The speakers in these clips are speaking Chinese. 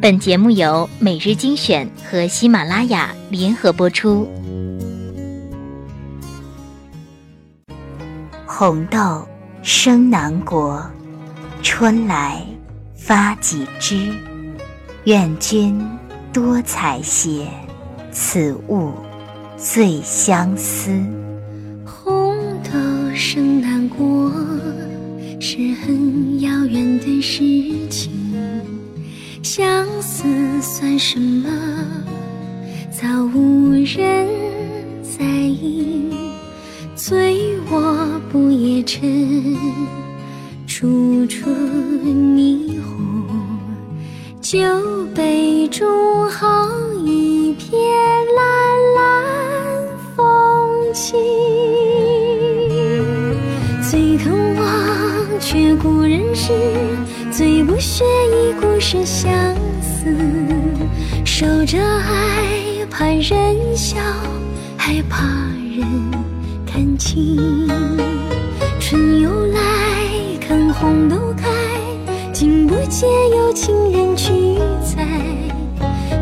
本节目由每日精选和喜马拉雅联合播出。红豆生南国，春来发几枝。愿君多采撷，此物最相思。什么？早无人在意。醉卧不夜城，处处霓虹。酒杯中好一片蓝蓝风景。最疼忘却故人诗，最不屑一顾是相思。守着爱，怕人笑，害怕人。看清，春又来，看红豆开，竟不见有情人去采，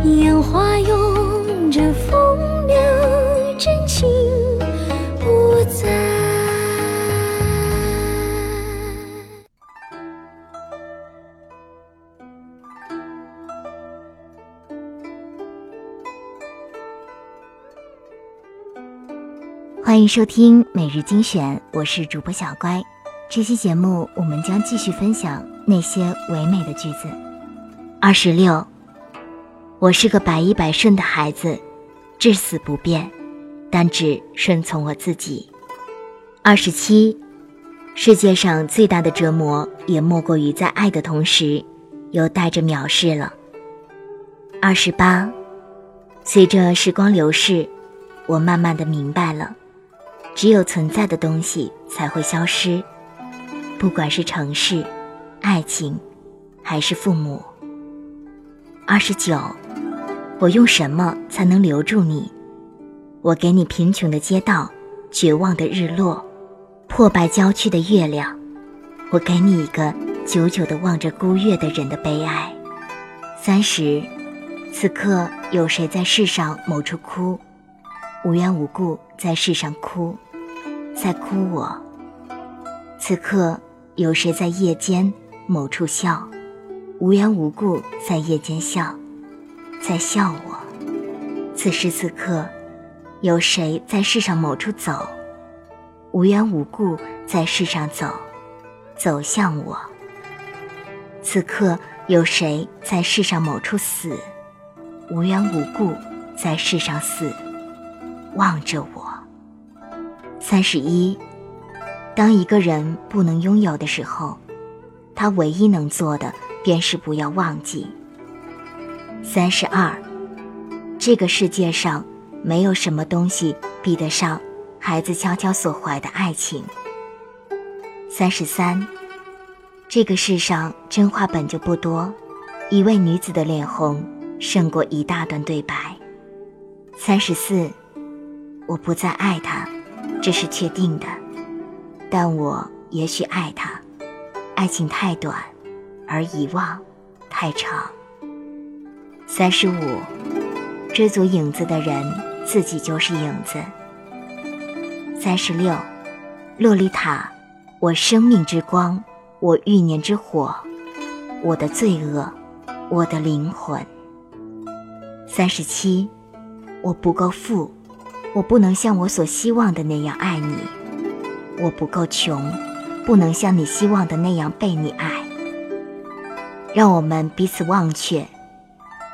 烟花拥着风欢迎收听每日精选，我是主播小乖。这期节目我们将继续分享那些唯美的句子。二十六，我是个百依百顺的孩子，至死不变，但只顺从我自己。二十七，世界上最大的折磨，也莫过于在爱的同时，又带着藐视了。二十八，随着时光流逝，我慢慢的明白了。只有存在的东西才会消失，不管是城市、爱情，还是父母。二十九，我用什么才能留住你？我给你贫穷的街道，绝望的日落，破败郊区的月亮。我给你一个久久的望着孤月的人的悲哀。三十，此刻有谁在世上某处哭？无缘无故在世上哭。在哭我。此刻有谁在夜间某处笑，无缘无故在夜间笑，在笑我。此时此刻，有谁在世上某处走，无缘无故在世上走，走向我。此刻有谁在世上某处死，无缘无故在世上死，望着我。三十一，当一个人不能拥有的时候，他唯一能做的便是不要忘记。三十二，这个世界上没有什么东西比得上孩子悄悄所怀的爱情。三十三，这个世上真话本就不多，一位女子的脸红胜过一大段对白。三十四，我不再爱他。这是确定的，但我也许爱他。爱情太短，而遗忘太长。三十五，追逐影子的人自己就是影子。三十六，洛丽塔，我生命之光，我欲念之火，我的罪恶，我的灵魂。三十七，我不够富。我不能像我所希望的那样爱你，我不够穷，不能像你希望的那样被你爱。让我们彼此忘却，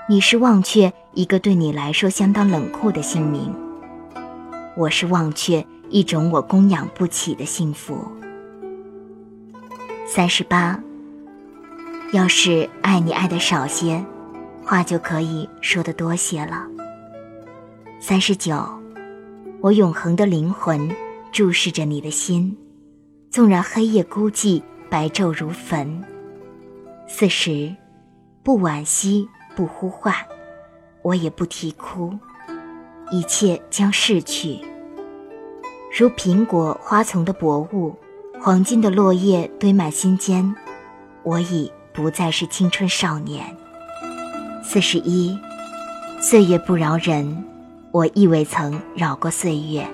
你是忘却一个对你来说相当冷酷的姓名，我是忘却一种我供养不起的幸福。三十八，要是爱你爱的少些，话就可以说的多些了。三十九。我永恒的灵魂注视着你的心，纵然黑夜孤寂，白昼如焚。四十，不惋惜，不呼唤，我也不啼哭，一切将逝去。如苹果花丛的薄雾，黄金的落叶堆满心间，我已不再是青春少年。四十一，岁月不饶人，我亦未曾饶过岁月。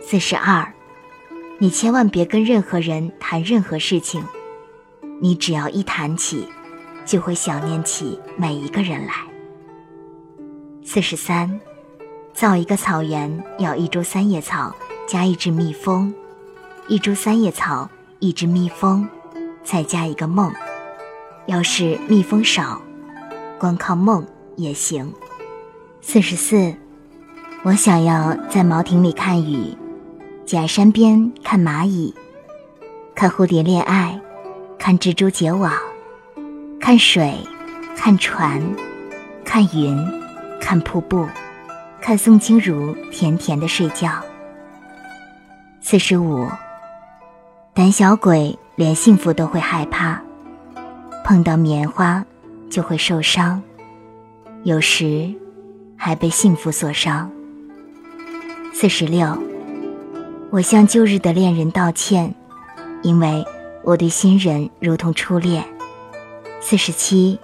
四十二，你千万别跟任何人谈任何事情，你只要一谈起，就会想念起每一个人来。四十三，造一个草原要一株三叶草加一只蜜蜂，一株三叶草一只蜜蜂，再加一个梦。要是蜜蜂少，光靠梦也行。四十四，我想要在茅亭里看雨。假山边看蚂蚁，看蝴蝶恋爱，看蜘蛛结网，看水，看船，看云，看瀑布，看宋清如甜甜的睡觉。四十五，胆小鬼连幸福都会害怕，碰到棉花就会受伤，有时还被幸福所伤。四十六。我向旧日的恋人道歉，因为我对新人如同初恋。四十七，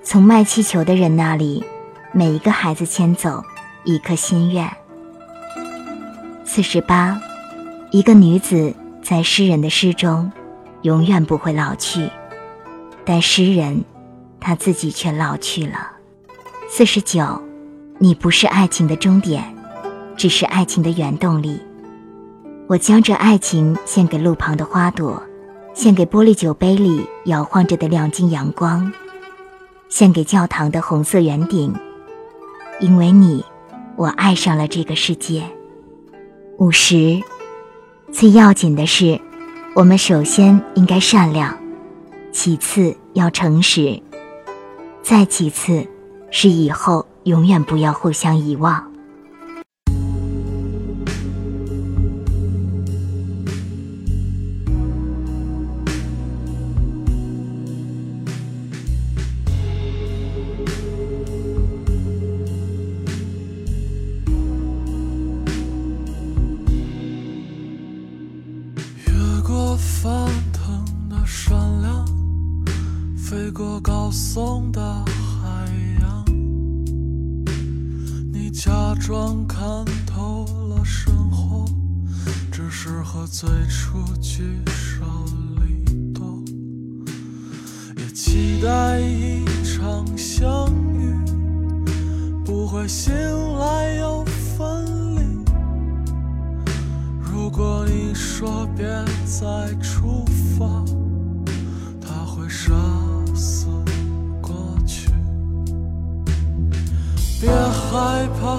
从卖气球的人那里，每一个孩子牵走一颗心愿。四十八，一个女子在诗人的诗中，永远不会老去，但诗人他自己却老去了。四十九，你不是爱情的终点，只是爱情的原动力。我将这爱情献给路旁的花朵，献给玻璃酒杯里摇晃着的亮晶阳光，献给教堂的红色圆顶。因为你，我爱上了这个世界。五十，最要紧的是，我们首先应该善良，其次要诚实，再其次，是以后永远不要互相遗忘。越过翻腾的山梁飞过高耸的假装看透了生活，只是和最初聚少离多，也期待一场相遇，不会醒来又分离。如果你说别再出发，他会杀害怕，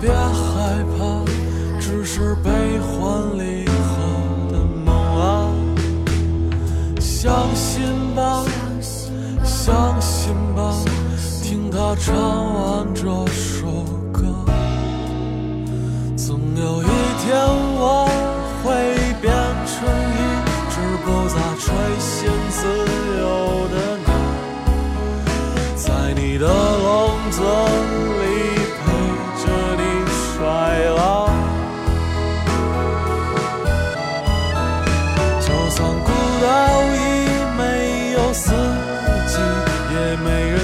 别害怕，只是悲欢离合的梦啊。相信吧，相信吧，听他唱完这首歌，总有一天我会变成一只不再垂涎自 may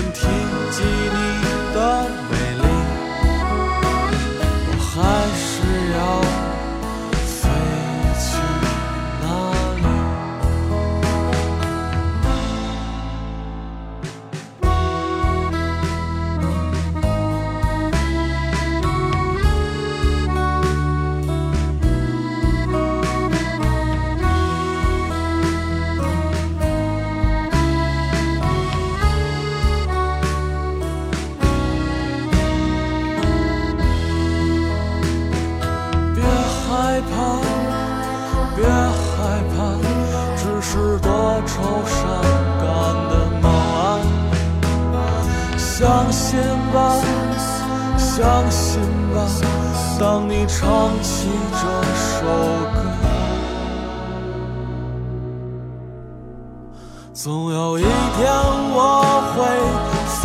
怕，只是多愁善感的梦相信吧，当你唱起这首歌，总有一天我会放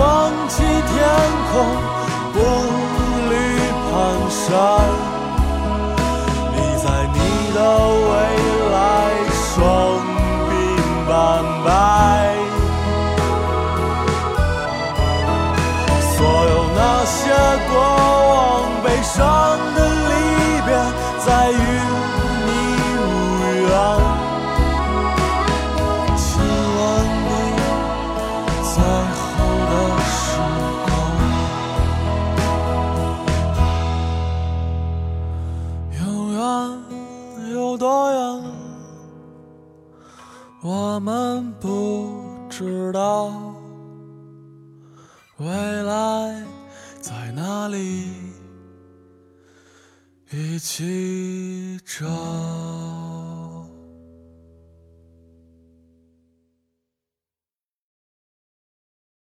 弃天空，步履蹒跚，你在你的伤的离别，再与你无缘。亲吻你最后的时光，永远有多远，我们不知道。未来在哪里？一起找。